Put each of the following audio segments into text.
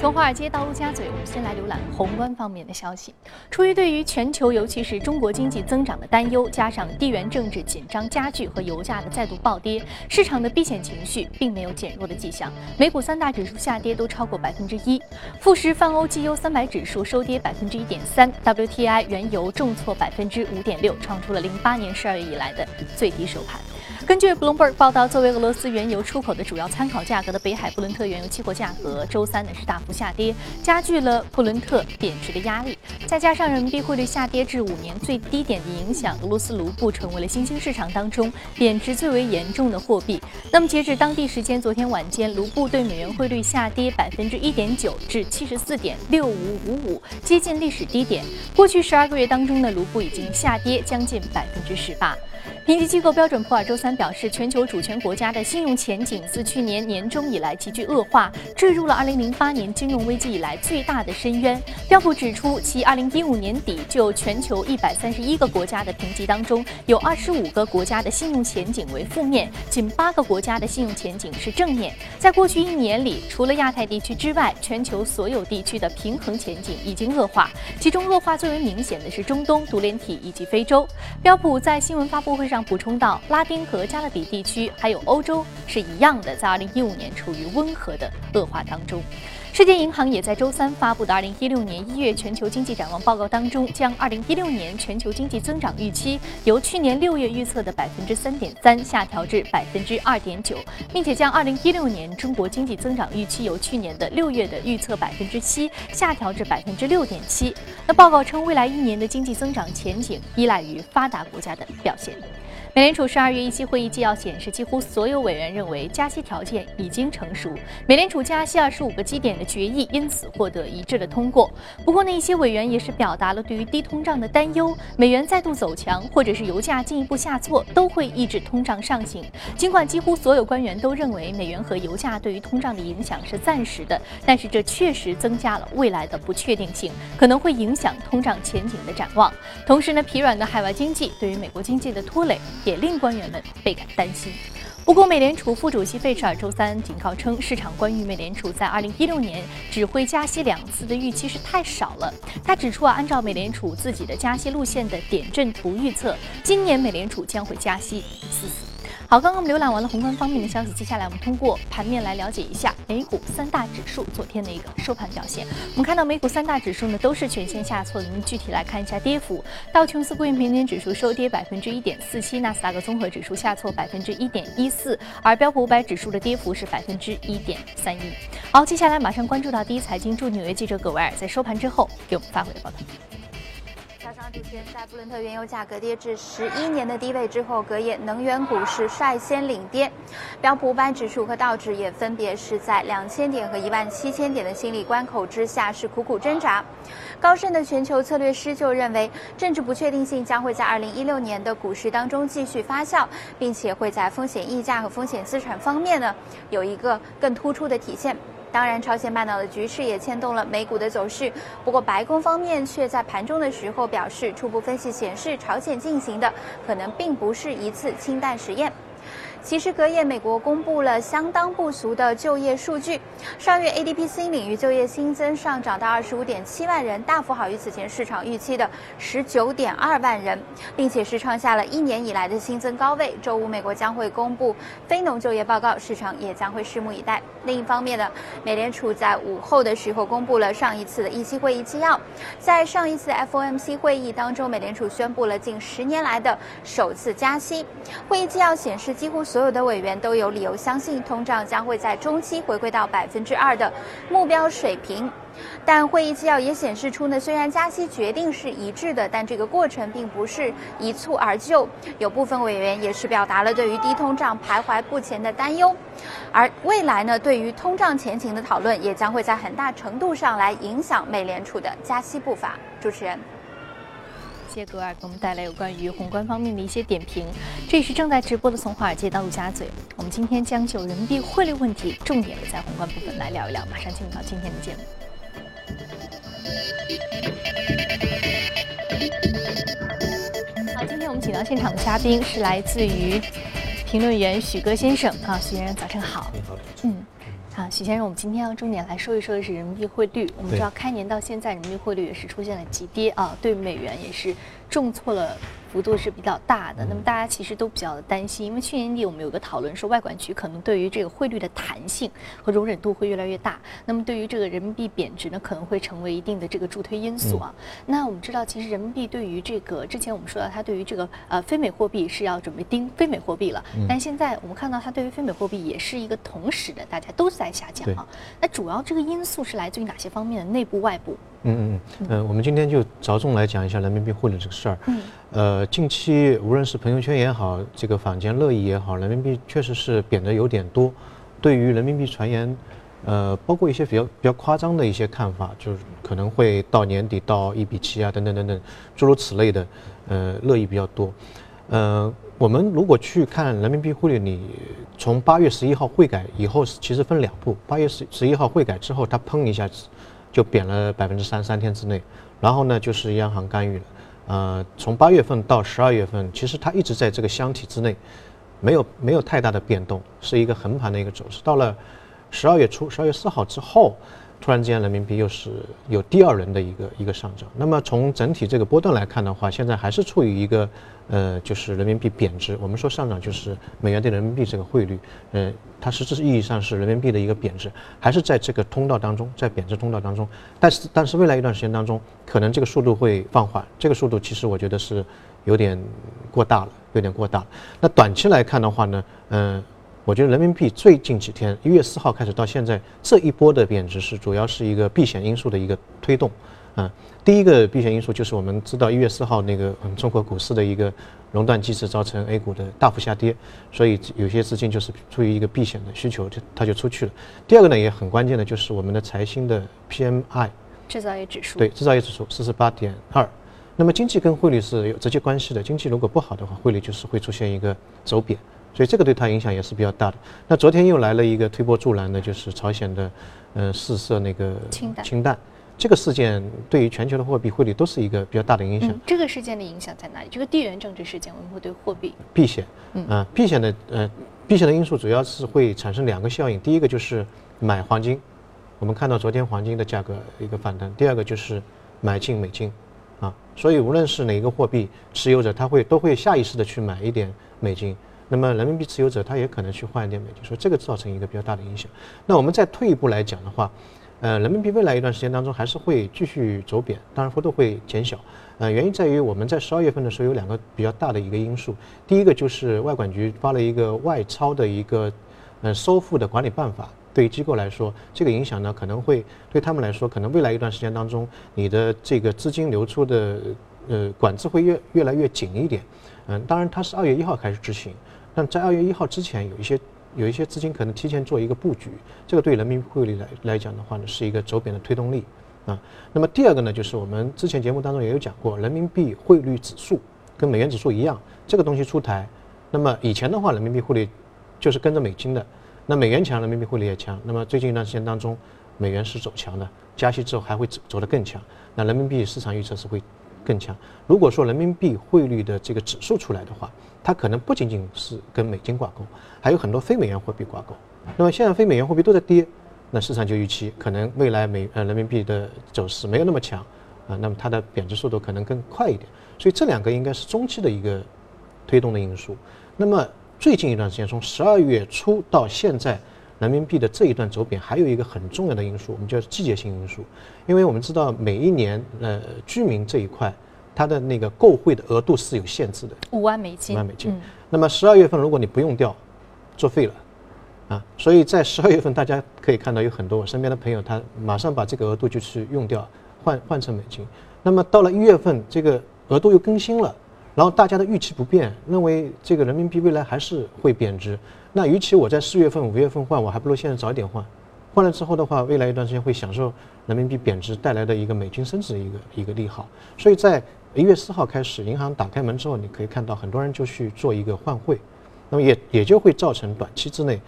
从华尔街到陆家嘴，我们先来浏览宏观方面的消息。出于对于全球，尤其是中国经济增长的担忧，加上地缘政治紧张加剧和油价的再度暴跌，市场的避险情绪并没有减弱的迹象。美股三大指数下跌都超过百分之一，富时泛欧绩优三百指数收跌百分之一点三，WTI 原油重挫百分之五点六，创出了零八年十二月以来的最低收盘。根据 Bloomberg 报道，作为俄罗斯原油出口的主要参考价格的北海布伦特原油期货价格，周三呢是大幅下跌，加剧了布伦特贬值的压力。再加上人民币汇率下跌至五年最低点的影响，俄罗斯卢布成为了新兴市场当中贬值最为严重的货币。那么截至当地时间昨天晚间，卢布对美元汇率下跌百分之一点九至七十四点六五五五，接近历史低点。过去十二个月当中呢，卢布已经下跌将近百分之十八。评级机构标准普尔周三表示，全球主权国家的信用前景自去年年中以来急剧恶化，坠入了2008年金融危机以来最大的深渊。标普指出，其2015年底就全球131个国家的评级当中，有25个国家的信用前景为负面，仅8个国家的信用前景是正面。在过去一年里，除了亚太地区之外，全球所有地区的平衡前景已经恶化，其中恶化最为明显的是中东、独联体以及非洲。标普在新闻发布会上。补充到，拉丁和加勒比地区还有欧洲是一样的，在2015年处于温和的恶化当中。世界银行也在周三发布的2016年1月全球经济展望报告当中，将2016年全球经济增长预期由去年6月预测的3.3%下调至2.9%，并且将2016年中国经济增长预期由去年的6月的预测7%下调至6.7%。那报告称，未来一年的经济增长前景依赖于发达国家的表现。美联储十二月一期会议纪要显示，几乎所有委员认为加息条件已经成熟，美联储加息二十五个基点的决议因此获得一致的通过。不过呢，一些委员也是表达了对于低通胀的担忧，美元再度走强或者是油价进一步下挫都会抑制通胀上行。尽管几乎所有官员都认为美元和油价对于通胀的影响是暂时的，但是这确实增加了未来的不确定性，可能会影响通胀前景的展望。同时呢，疲软的海外经济对于美国经济的拖累。也令官员们倍感担心。不过，美联储副主席费舍尔周三警告称，市场关于美联储在2016年只会加息两次的预期是太少了。他指出啊，按照美联储自己的加息路线的点阵图预测，今年美联储将会加息四次。好，刚刚我们浏览完了宏观方面的消息，接下来我们通过盘面来了解一下美股三大指数昨天的一个收盘表现。我们看到美股三大指数呢都是全线下挫的，我们具体来看一下跌幅。道琼斯工业平均指数收跌百分之一点四七，纳斯达克综合指数下挫百分之一点一四，而标普五百指数的跌幅是百分之一点三一。好，接下来马上关注到第一财经驻纽约记者葛维尔在收盘之后给我们发回的报道。主权在布伦特原油价格跌至十一年的低位之后，隔夜能源股市率先领跌，标普五百指数和道指也分别是在两千点和一万七千点的心理关口之下是苦苦挣扎。高盛的全球策略师就认为，政治不确定性将会在二零一六年的股市当中继续发酵，并且会在风险溢价和风险资产方面呢有一个更突出的体现。当然，朝鲜半岛的局势也牵动了美股的走势。不过，白宫方面却在盘中的时候表示，初步分析显示，朝鲜进行的可能并不是一次氢弹实验。其实隔夜，美国公布了相当不俗的就业数据。上月 ADP 新领域就业新增上涨到二十五点七万人，大幅好于此前市场预期的十九点二万人，并且是创下了一年以来的新增高位。周五，美国将会公布非农就业报告，市场也将会拭目以待。另一方面呢，美联储在午后的时候公布了上一次的议息会议纪要。在上一次 FOMC 会议当中，美联储宣布了近十年来的首次加息。会议纪要显示，几乎。所有的委员都有理由相信，通胀将会在中期回归到百分之二的目标水平。但会议纪要也显示出呢，虽然加息决定是一致的，但这个过程并不是一蹴而就。有部分委员也是表达了对于低通胀徘徊不前的担忧。而未来呢，对于通胀前景的讨论，也将会在很大程度上来影响美联储的加息步伐。主持人。谢格尔给我们带来有关于宏观方面的一些点评。这里是正在直播的从华尔街到陆家嘴，我们今天将就人民币汇率问题，重点的在宏观部分来聊一聊。马上进入到今天的节目。好，今天我们请到现场的嘉宾是来自于评论员许戈先生啊，许先生早上好。你好。嗯。啊，许先生，我们今天要重点来说一说的是人民币汇率。我们知道开年到现在，人民币汇率也是出现了急跌啊，对美元也是重挫了。幅度是比较大的，那么大家其实都比较的担心，因为去年底我们有个讨论说，外管局可能对于这个汇率的弹性和容忍度会越来越大，那么对于这个人民币贬值呢，可能会成为一定的这个助推因素啊。那我们知道，其实人民币对于这个之前我们说到，它对于这个呃非美货币是要准备盯非美货币了，但现在我们看到它对于非美货币也是一个同时的，大家都在下降啊。那主要这个因素是来自于哪些方面的？内部、外部？嗯嗯嗯，呃，我们今天就着重来讲一下人民币汇率这个事儿。嗯。呃，近期无论是朋友圈也好，这个坊间热议也好，人民币确实是贬得有点多。对于人民币传言，呃，包括一些比较比较夸张的一些看法，就是可能会到年底到一比七啊，等等等等，诸如此类的，呃，热议比较多。呃，我们如果去看人民币汇率，你从八月十一号汇改以后，其实分两步。八月十十一号汇改之后，它砰一下子就贬了百分之三，三天之内。然后呢，就是央行干预了。呃，从八月份到十二月份，其实它一直在这个箱体之内，没有没有太大的变动，是一个横盘的一个走势。到了十二月初，十二月四号之后，突然之间人民币又是有第二轮的一个一个上涨。那么从整体这个波段来看的话，现在还是处于一个。呃，就是人民币贬值，我们说上涨就是美元对人民币这个汇率，呃，它实质意义上是人民币的一个贬值，还是在这个通道当中，在贬值通道当中，但是但是未来一段时间当中，可能这个速度会放缓，这个速度其实我觉得是有点过大了，有点过大了。那短期来看的话呢，嗯，我觉得人民币最近几天，一月四号开始到现在这一波的贬值是主要是一个避险因素的一个推动。啊，第一个避险因素就是我们知道一月四号那个嗯中国股市的一个熔断机制造成 A 股的大幅下跌，所以有些资金就是出于一个避险的需求，就它就出去了。第二个呢也很关键的就是我们的财新的 PMI 制造业指数，对制造业指数四十八点二。那么经济跟汇率是有直接关系的，经济如果不好的话，汇率就是会出现一个走贬，所以这个对它影响也是比较大的。那昨天又来了一个推波助澜的，就是朝鲜的嗯试射那个氢弹，氢弹。这个事件对于全球的货币汇率都是一个比较大的影响。这个事件的影响在哪里？这个地缘政治事件会不会对货币避险？嗯，避险的呃，避险的因素主要是会产生两个效应。第一个就是买黄金，我们看到昨天黄金的价格一个反弹。第二个就是买进美金，啊，所以无论是哪一个货币持有者，他会都会下意识的去买一点美金。那么人民币持有者他也可能去换一点美金，所以这个造成一个比较大的影响。那我们再退一步来讲的话。呃，人民币未来一段时间当中还是会继续走贬，当然幅度会减小。呃，原因在于我们在十二月份的时候有两个比较大的一个因素，第一个就是外管局发了一个外钞的一个呃收付的管理办法，对于机构来说，这个影响呢可能会对他们来说，可能未来一段时间当中，你的这个资金流出的呃管制会越越来越紧一点。嗯，当然它是二月一号开始执行，但在二月一号之前有一些。有一些资金可能提前做一个布局，这个对人民币汇率来来讲的话呢，是一个走贬的推动力啊。那么第二个呢，就是我们之前节目当中也有讲过，人民币汇率指数跟美元指数一样，这个东西出台。那么以前的话，人民币汇率就是跟着美金的，那美元强，人民币汇率也强。那么最近一段时间当中，美元是走强的，加息之后还会走走得更强，那人民币市场预测是会更强。如果说人民币汇率的这个指数出来的话，它可能不仅仅是跟美金挂钩，还有很多非美元货币挂钩。那么现在非美元货币都在跌，那市场就预期可能未来美呃人民币的走势没有那么强啊，那么它的贬值速度可能更快一点。所以这两个应该是中期的一个推动的因素。那么最近一段时间，从十二月初到现在，人民币的这一段走贬还有一个很重要的因素，我们叫季节性因素。因为我们知道每一年呃居民这一块。它的那个购汇的额度是有限制的，五万美金。五万美金。那么十二月份如果你不用掉，作废了，啊，所以在十二月份大家可以看到有很多我身边的朋友，他马上把这个额度就去用掉，换换成美金。那么到了一月份，这个额度又更新了，然后大家的预期不变，认为这个人民币未来还是会贬值。那与其我在四月份、五月份换，我还不如现在早一点换。换了之后的话，未来一段时间会享受人民币贬值带来的一个美金升值的一个一个利好。所以在一月四号开始，银行打开门之后，你可以看到很多人就去做一个换汇，那么也也就会造成短期之内，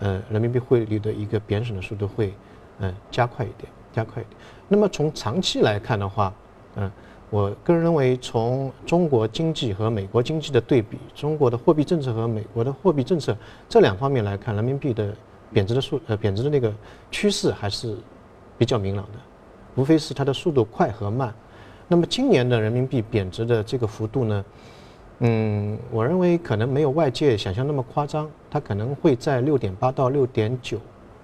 呃，人民币汇率的一个贬损的速度会，嗯，加快一点，加快一点。那么从长期来看的话，嗯，我个人认为，从中国经济和美国经济的对比，中国的货币政策和美国的货币政策这两方面来看，人民币的贬值的速呃贬值的那个趋势还是比较明朗的，无非是它的速度快和慢。那么今年的人民币贬值的这个幅度呢，嗯，我认为可能没有外界想象那么夸张，它可能会在六点八到六点九，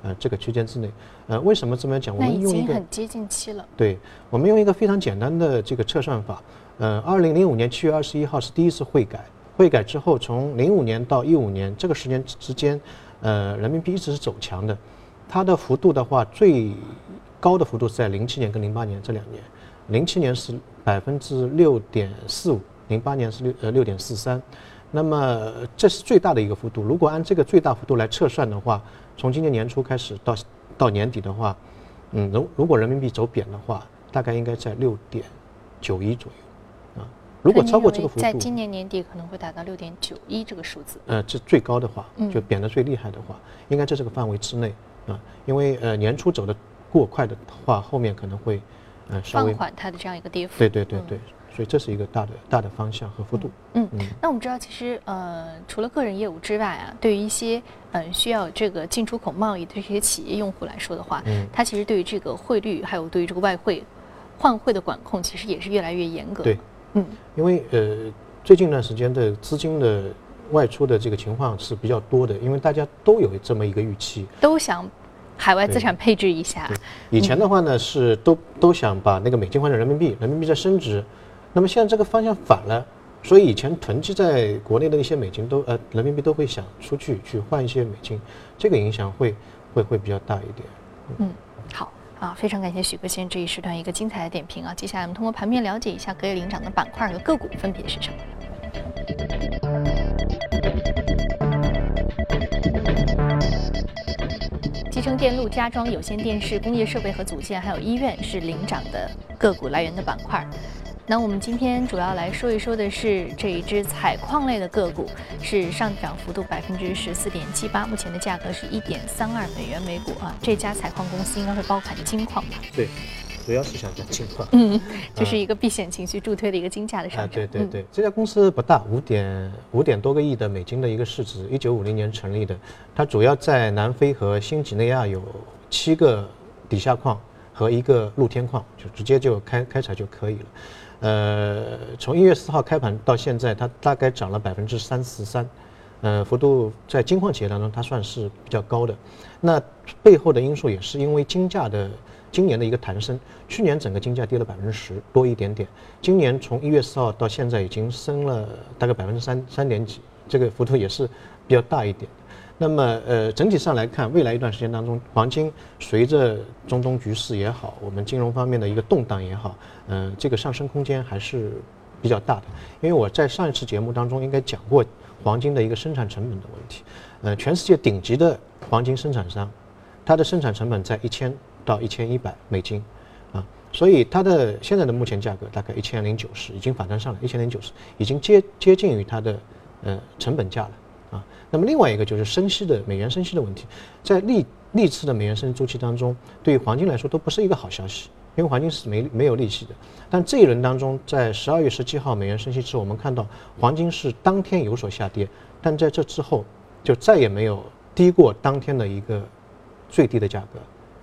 呃这个区间之内。呃，为什么这么讲？我们已们用一个经很接近期了。对，我们用一个非常简单的这个测算法，呃，二零零五年七月二十一号是第一次汇改，汇改之后，从零五年到一五年这个时间之间，呃，人民币一直是走强的，它的幅度的话，最高的幅度是在零七年跟零八年这两年，零七年是百分之六点四五，零八年是六呃六点四三，那么这是最大的一个幅度。如果按这个最大幅度来测算的话，从今年年初开始到到年底的话，嗯，如如果人民币走贬的话，大概应该在六点九一左右，啊，如果超过这个幅度在今，年年底可能会达到六点九一这个数字。呃，这最高的话嗯，就贬得最厉害的话，应该在这个范围之内啊，因为呃年初走的过快的话，后面可能会呃稍微，放缓它的这样一个跌幅。嗯对对对对，所以这是一个大的大的方向和幅度，嗯嗯，那我们知道，其实呃，除了个人业务之外啊，对于一些嗯、呃需要这个进出口贸易的这些企业用户来说的话，嗯。它其实对于这个汇率，还有对于这个外汇换汇的管控，其实也是越来越严格。对，嗯，因为呃最近一段时间的资金的外出的这个情况是比较多的，因为大家都有这么一个预期，都想海外资产配置一下。以前的话呢是都都想把那个美金换成人民币，人民币在升值，那么现在这个方向反了，所以以前囤积在国内的一些美金都呃人民币都会想出去去换一些美金，这个影响会会会比较大一点。嗯，好。啊，非常感谢许哥先生这一时段一个精彩的点评啊！接下来我们通过盘面了解一下隔夜领涨的板块和个股分别是什么。集成电路、家装、有线电视、工业设备和组件，还有医院是领涨的个股来源的板块。那我们今天主要来说一说的是这一只采矿类的个股，是上涨幅度百分之十四点七八，目前的价格是一点三二美元每股啊。这家采矿公司应该会包含金矿吧？对，主要是想讲金矿。嗯，就是一个避险情绪助推的一个金价的上啊，涨。嗯对对对，这家公司不大，五点五点多个亿的美金的一个市值，一九五零年成立的，它主要在南非和新几内亚有七个底下矿和一个露天矿，就直接就开开采就可以了。呃，从一月四号开盘到现在，它大概涨了百分之三十三，呃，幅度在金矿企业当中它算是比较高的。那背后的因素也是因为金价的今年的一个弹升，去年整个金价跌了百分之十多一点点，今年从一月四号到现在已经升了大概百分之三三点几，这个幅度也是比较大一点。那么，呃，整体上来看，未来一段时间当中，黄金随着中东局势也好，我们金融方面的一个动荡也好，嗯、这个上升空间还是比较大的。因为我在上一次节目当中应该讲过黄金的一个生产成本的问题，呃，全世界顶级的黄金生产商，它的生产成本在一千到一千一百美金，啊，所以它的现在的目前价格大概一千零九十，已经反弹上来，一千零九十已经接接近于它的呃成本价了。那么另外一个就是升息的美元升息的问题，在历历次的美元升息周期当中，对于黄金来说都不是一个好消息，因为黄金是没没有利息的。但这一轮当中，在十二月十七号美元升息之后，我们看到黄金是当天有所下跌，但在这之后就再也没有低过当天的一个最低的价格，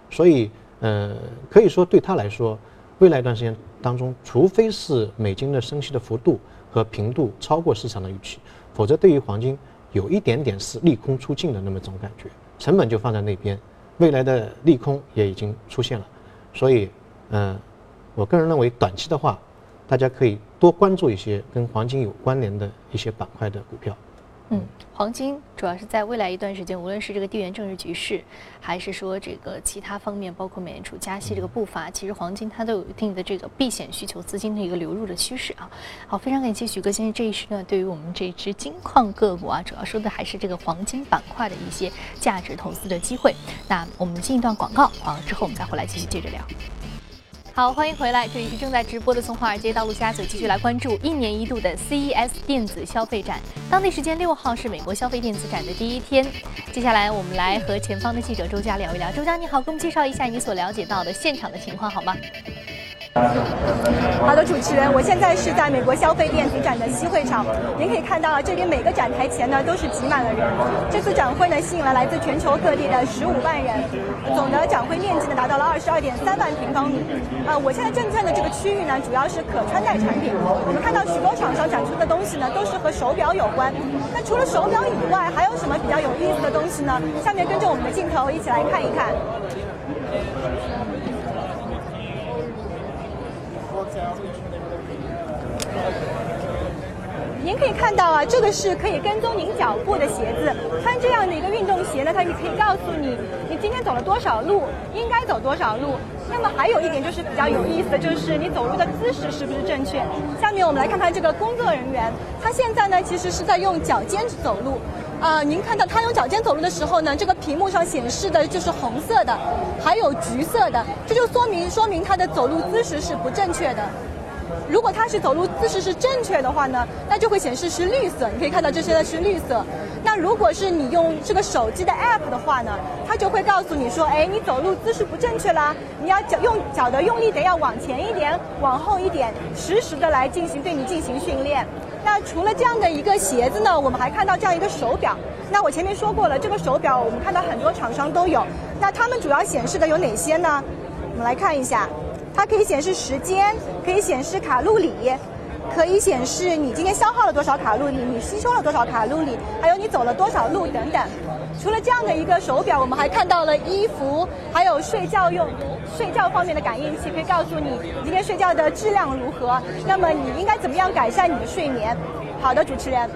所以呃，可以说对他来说，未来一段时间当中，除非是美金的升息的幅度和频度超过市场的预期，否则对于黄金有一点点是利空出尽的那么种感觉，成本就放在那边，未来的利空也已经出现了，所以嗯、我个人认为短期的话，大家可以多关注一些跟黄金有关联的一些板块的股票。嗯，黄金主要是在未来一段时间，无论是这个地缘政治局势，还是说这个其他方面，包括美联储加息这个步伐，其实黄金它都有一定的这个避险需求资金的一个流入的趋势啊。好，非常感谢许哥先生这一时段对于我们这支金矿个股啊，主要说的还是这个黄金板块的一些价值投资的机会。那我们进一段广告啊，之后我们再回来继续接着聊。好，欢迎回来，这里是正在直播的从华尔街到陆家嘴，继续来关注一年一度的 CES 电子消费展。当地时间六号是美国消费电子展的第一天。接下来我们来和前方的记者周佳聊一聊。周佳你好，给我们介绍一下你所了解到的现场的情况好吗？好的，主持人，我现在是在美国消费电子展的西会场，您可以看到啊，这边每个展台前呢都是挤满了人。这次展会呢吸引了来自全球各地的十五万人，总的展会面积呢达到了二十二点三万平方米。啊，我现在正在的这个区域呢主要是可穿戴产品，我们看到许多厂商展出的东西呢都是和手表有关。那除了手表以外，还有什么比较有意思的东西呢？下面跟着我们的镜头一起来看一看。您可以看到啊，这个是可以跟踪您脚步的鞋子。穿这样的一个运动鞋呢，它也可以告诉你你今天走了多少路，应该走多少路。那么还有一点就是比较有意思的就是你走路的姿势是不是正确？下面我们来看看这个工作人员，他现在呢其实是在用脚尖走路。啊，您看到他用脚尖走路的时候呢，这个屏幕上显示的就是红色的，还有橘色的，这就说明说明他的走路姿势是不正确的。如果他是走路姿势是正确的话呢，那就会显示是绿色。你可以看到这些的是绿色。那如果是你用这个手机的 app 的话呢，它就会告诉你说，哎，你走路姿势不正确啦，你要脚用脚的用力得要往前一点，往后一点，实时的来进行对你进行训练。那除了这样的一个鞋子呢，我们还看到这样一个手表。那我前面说过了，这个手表我们看到很多厂商都有。那它们主要显示的有哪些呢？我们来看一下，它可以显示时间，可以显示卡路里，可以显示你今天消耗了多少卡路里，你吸收了多少卡路里，还有你走了多少路等等。除了这样的一个手表，我们还看到了衣服，还有睡觉用睡觉方面的感应器，可以告诉你你今天睡觉的质量如何，那么你应该怎么样改善你的睡眠。好的，主持人。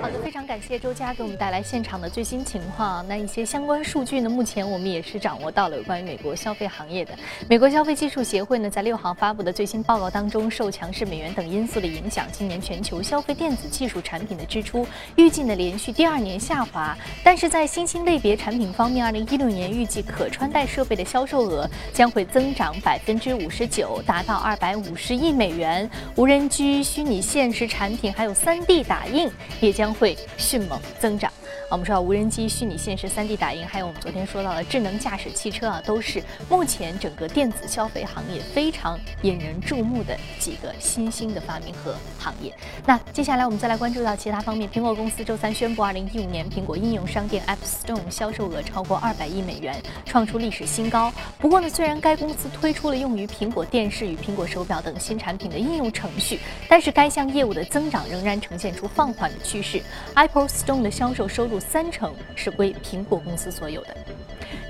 好的，非常感谢周佳给我们带来现场的最新情况。那一些相关数据呢？目前我们也是掌握到了有关于美国消费行业的。美国消费技术协会呢，在六号发布的最新报告当中，受强势美元等因素的影响，今年全球消费电子技术产品的支出预计呢连续第二年下滑。但是在新兴类别产品方面，二零一六年预计可穿戴设备的销售额将会增长百分之五十九，达到二百五十亿美元。无人机、虚拟现实产品还有三 D 打印也将会迅猛增长。我们说到无人机、虚拟现实、3D 打印，还有我们昨天说到的智能驾驶汽车啊，都是目前整个电子消费行业非常引人注目的几个新兴的发明和行业。那接下来我们再来关注到其他方面，苹果公司周三宣布，2015年苹果应用商店 App Store 销售额超过200亿美元，创出历史新高。不过呢，虽然该公司推出了用于苹果电视与苹果手表等新产品的应用程序，但是该项业务的增长仍然呈现出放缓的趋势。Apple Store 的销售收入三成是归苹果公司所有的。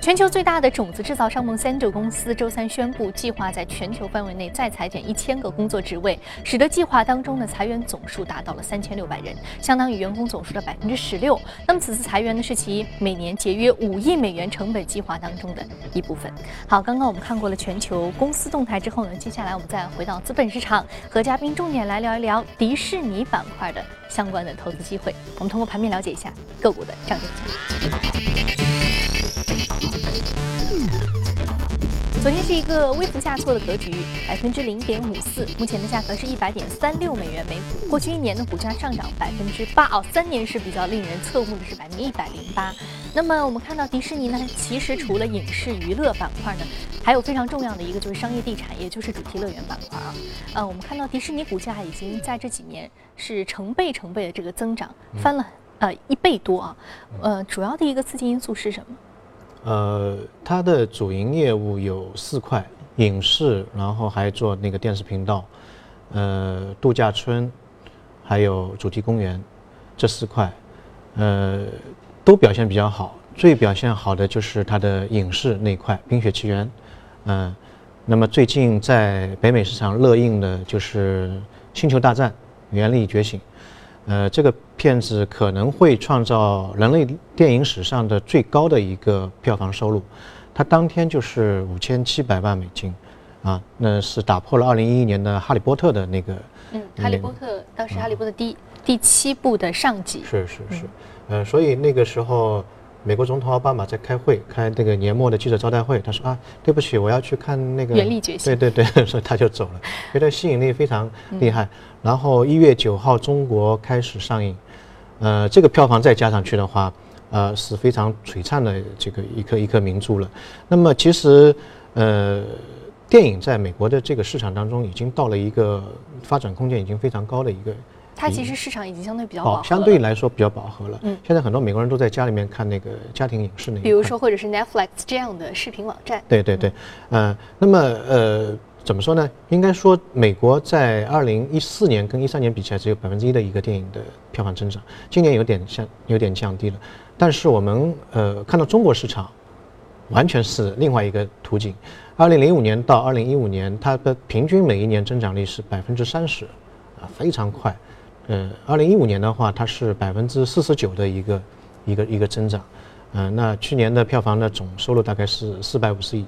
全球最大的种子制造商 Monsanto 公司周三宣布，计划在全球范围内再裁减一千个工作职位，使得计划当中的裁员总数达到了三千六百人，相当于员工总数的百分之十六。那么此次裁员呢，是其每年节约五亿美元成本计划当中的一部分。好，刚刚我们看过了全球公司动态之后呢，接下来我们再回到资本市场，和嘉宾重点来聊一聊迪士尼板块的相关的投资机会。我们通过盘面了解一下个股的涨跌情况昨天是一个微幅下挫的格局，百分之零点五四，目前的价格是一百点三六美元每股。过去一年的股价上涨百分之八哦，三年是比较令人侧目的，是百分之一百零八。那么我们看到迪士尼呢，其实除了影视娱乐板块呢，还有非常重要的一个就是商业地产，也就是主题乐园板块啊。呃，我们看到迪士尼股价已经在这几年是成倍成倍的这个增长，翻了呃一倍多啊。呃，主要的一个刺激因素是什么？呃，它的主营业务有四块：影视，然后还做那个电视频道，呃，度假村，还有主题公园，这四块，呃，都表现比较好。最表现好的就是它的影视那块，《冰雪奇缘》，嗯，那么最近在北美市场热映的就是《星球大战：原力觉醒》。呃，这个片子可能会创造人类电影史上的最高的一个票房收入，它当天就是五千七百万美金，啊，那是打破了二零一一年的《哈利波特》的那个。嗯，《哈利波特》当时《哈利波特》第第七部的上集。是是是，呃，所以那个时候。美国总统奥巴马在开会，开那个年末的记者招待会，他说啊，对不起，我要去看那个。原力觉醒。对对对，所以他就走了，觉得吸引力非常厉害。然后一月九号中国开始上映，呃，这个票房再加上去的话，呃，是非常璀璨的这个一颗一颗明珠了。那么其实，呃，电影在美国的这个市场当中已经到了一个发展空间已经非常高的一个。它其实市场已经相对比较饱和饱，相对来说比较饱和了。嗯现在很多美国人都在家里面看那个家庭影视那一块。比如说或者是 Netflix 这样的视频网站。对对对，呃，那么呃，怎么说呢？应该说，美国在二零一四年跟一三年比起来，只有百分之一的一个电影的票房增长，今年有点像，有点降低了。但是我们呃看到中国市场，完全是另外一个图景。二零零五年到二零一五年，它的平均每一年增长率是百分之三十，啊，非常快。呃，二零一五年的话，它是百分之四十九的一个一个一个增长。嗯、那去年的票房的总收入大概是四百五十亿。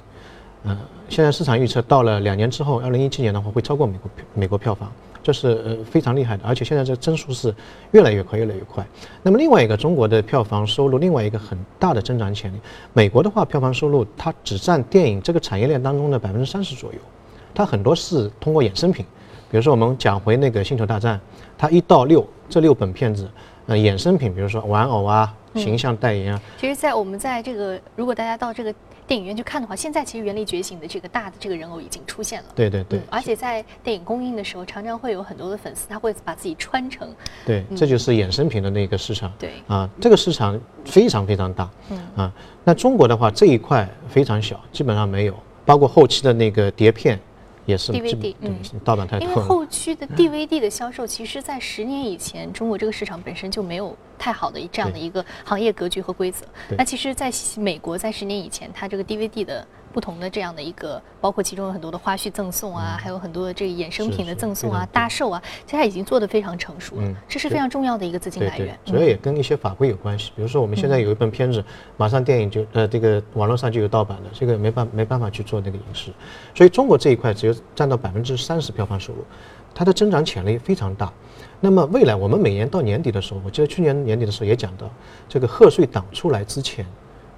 呃，现在市场预测到了两年之后，二零一七年的话会超过美国美国票房，这是呃非常厉害的，而且现在这增速是越来越快，越来越快。那么另外一个中国的票房收入，另外一个很大的增长潜力，美国的话票房收入它只占电影这个产业链当中的百分之三十左右，它很多是通过衍生品，比如说我们讲回那个《星球大战》，它一到六这六本片子，呃，衍生品，比如说玩偶啊、形象代言啊，其实，在我们在这个，如果大家到这个电影院去看的话，现在其实《原力觉醒》的这个大的这个人偶已经出现了。对对对嗯，而且在电影公映的时候，常常会有很多的粉丝，他会把自己穿成，对，这就是衍生品的那个市场。对啊，这个市场非常非常大。嗯啊，那中国的话这一块非常小，基本上没有，包括后期的那个碟片也是 DVD 嗯盗版太因为。后期的 DVD 的销售，其实在十年以前，中国这个市场本身就没有太好的这样的一个行业格局和规则。那其实，在美国，在十年以前，它这个 DVD 的不同的这样的一个，包括其中有很多的花絮赠送啊，还有很多的这个衍生品的赠送啊大售啊，其实它已经做得非常成熟了嗯，这是非常重要的一个资金来源，。主要也跟一些法规有关系。比如说，我们现在有一本片子，马上电影就呃这个网络上就有盗版的，这个没办没办法去做那个影视。所以中国这一块只有占到百分之三十票房收入，它的增长潜力非常大。那么未来我们每年到年底的时候，我记得去年年底的时候也讲到，这个贺岁档出来之前，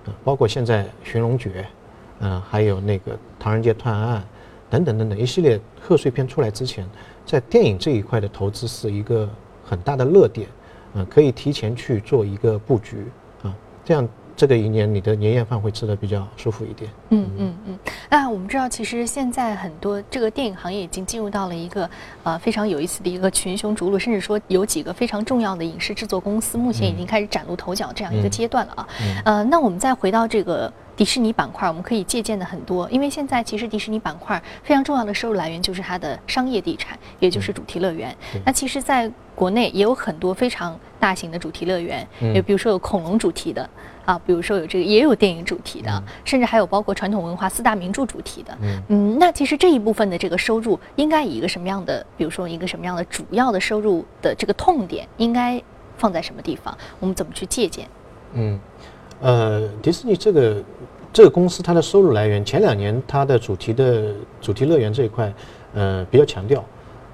呃，包括现在《寻龙诀》，嗯、还有那个《唐人街探案》等等等等一系列贺岁片出来之前，在电影这一块的投资是一个很大的热点，嗯、可以提前去做一个布局啊，这样这个一年你的年夜饭会吃的比较舒服一点。嗯嗯嗯，那我们知道，其实现在很多这个电影行业已经进入到了一个呃非常有意思的一个群雄逐鹿，甚至说有几个非常重要的影视制作公司目前已经开始崭露头角这样一个嗯阶段了啊。嗯呃，那我们再回到这个迪士尼板块，我们可以借鉴的很多，因为现在其实迪士尼板块非常重要的收入来源就是它的商业地产，也就是主题乐园。对那其实在国内也有很多非常大型的主题乐园，嗯也比如说有恐龙主题的。啊，比如说有这个，也有电影主题的，嗯甚至还有包括传统文化四大名著主题的。嗯嗯，那其实这一部分的这个收入，应该以一个什么样的，比如说一个什么样的主要的收入的这个痛点，应该放在什么地方？我们怎么去借鉴？嗯，呃，迪士尼这个这个公司它的收入来源，前两年它的主题的主题乐园这一块，呃，比较强调。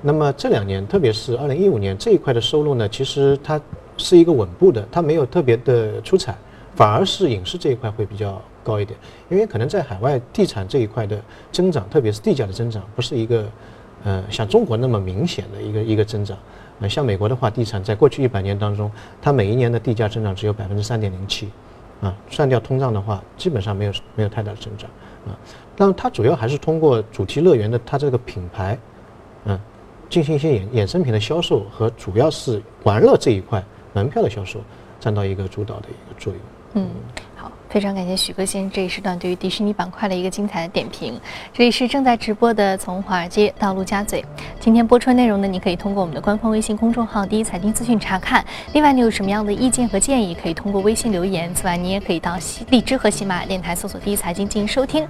那么这两年，特别是二零一五年这一块的收入呢，其实它是一个稳步的，它没有特别的出彩，反而是影视这一块会比较高一点。因为可能在海外地产这一块的增长，特别是地价的增长，不是一个呃像中国那么明显的一个一个增长。呃，像美国的话，地产在过去一百年当中，它每一年的地价增长只有百分之三点零七，啊，算掉通胀的话，基本上没有没有太大的增长啊。那么它主要还是通过主题乐园的它这个品牌，嗯、进行一些衍衍生品的销售和主要是玩乐这一块门票的销售占到一个主导的一个作用。嗯，好，非常感谢许哥先生这一时段对于迪士尼板块的一个精彩的点评。这里是正在直播的《从华尔街到陆家嘴》，今天播出的内容呢，你可以通过我们的官方微信公众号“第一财经资讯”查看。另外，你有什么样的意见和建议，可以通过微信留言。此外，你也可以到喜荔枝和喜马拉雅电台搜索“第一财经”进行收听。